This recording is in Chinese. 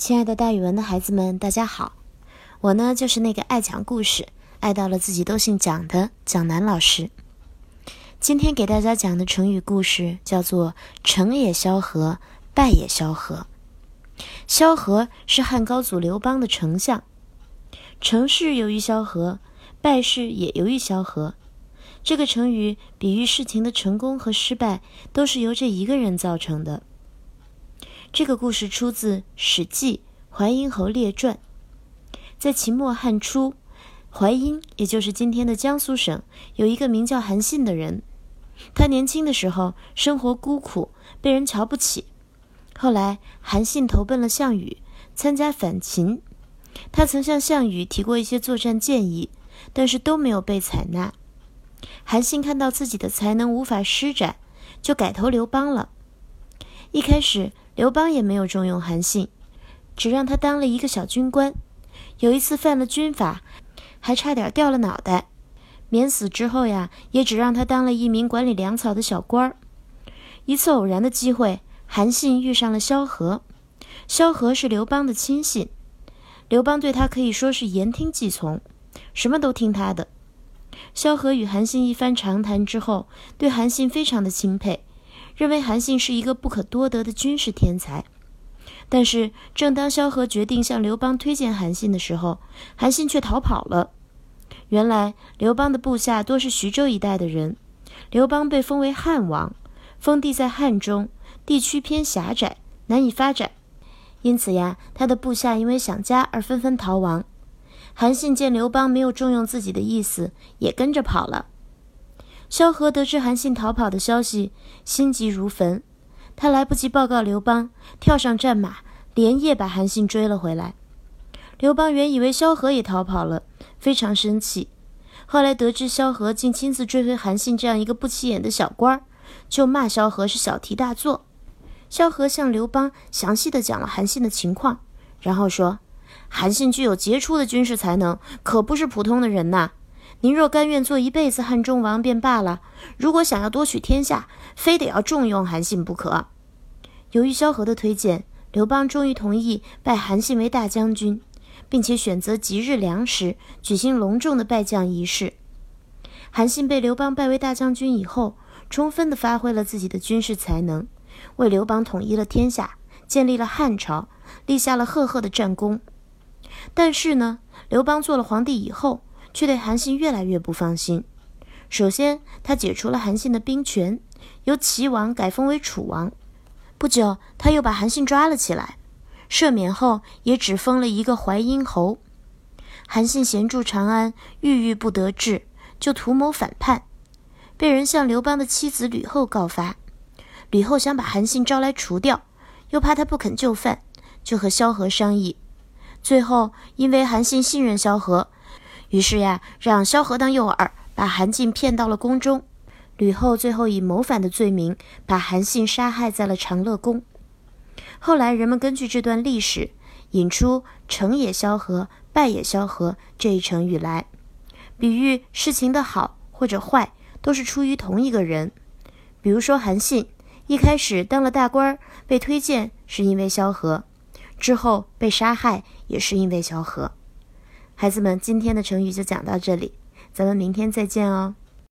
亲爱的，大语文的孩子们，大家好！我呢，就是那个爱讲故事、爱到了自己都姓蒋的蒋楠老师。今天给大家讲的成语故事叫做“成也萧何，败也萧何”。萧何是汉高祖刘邦的丞相，成事由于萧何，败事也由于萧何。这个成语比喻事情的成功和失败都是由这一个人造成的。这个故事出自《史记·淮阴侯列传》。在秦末汉初，淮阴也就是今天的江苏省，有一个名叫韩信的人。他年轻的时候生活孤苦，被人瞧不起。后来，韩信投奔了项羽，参加反秦。他曾向项羽提过一些作战建议，但是都没有被采纳。韩信看到自己的才能无法施展，就改投刘邦了。一开始，刘邦也没有重用韩信，只让他当了一个小军官。有一次犯了军法，还差点掉了脑袋。免死之后呀，也只让他当了一名管理粮草的小官儿。一次偶然的机会，韩信遇上了萧何。萧何是刘邦的亲信，刘邦对他可以说是言听计从，什么都听他的。萧何与韩信一番长谈之后，对韩信非常的钦佩。认为韩信是一个不可多得的军事天才，但是正当萧何决定向刘邦推荐韩信的时候，韩信却逃跑了。原来刘邦的部下多是徐州一带的人，刘邦被封为汉王，封地在汉中，地区偏狭窄，难以发展，因此呀，他的部下因为想家而纷纷逃亡。韩信见刘邦没有重用自己的意思，也跟着跑了。萧何得知韩信逃跑的消息，心急如焚。他来不及报告刘邦，跳上战马，连夜把韩信追了回来。刘邦原以为萧何也逃跑了，非常生气。后来得知萧何竟亲自追回韩信这样一个不起眼的小官儿，就骂萧何是小题大做。萧何向刘邦详细的讲了韩信的情况，然后说：“韩信具有杰出的军事才能，可不是普通的人呐。”您若甘愿做一辈子汉中王便罢了，如果想要夺取天下，非得要重用韩信不可。由于萧何的推荐，刘邦终于同意拜韩信为大将军，并且选择吉日良时举行隆重的拜将仪式。韩信被刘邦拜为大将军以后，充分地发挥了自己的军事才能，为刘邦统一了天下，建立了汉朝，立下了赫赫的战功。但是呢，刘邦做了皇帝以后，却对韩信越来越不放心。首先，他解除了韩信的兵权，由齐王改封为楚王。不久，他又把韩信抓了起来，赦免后也只封了一个淮阴侯。韩信闲驻长安，郁郁不得志，就图谋反叛，被人向刘邦的妻子吕后告发。吕后想把韩信招来除掉，又怕他不肯就范，就和萧何商议。最后，因为韩信信任萧何。于是呀，让萧何当诱饵，把韩信骗到了宫中。吕后最后以谋反的罪名，把韩信杀害在了长乐宫。后来人们根据这段历史，引出“成也萧何，败也萧何”这一成语来，比喻事情的好或者坏，都是出于同一个人。比如说韩信，一开始当了大官，被推荐是因为萧何；之后被杀害也是因为萧何。孩子们，今天的成语就讲到这里，咱们明天再见哦。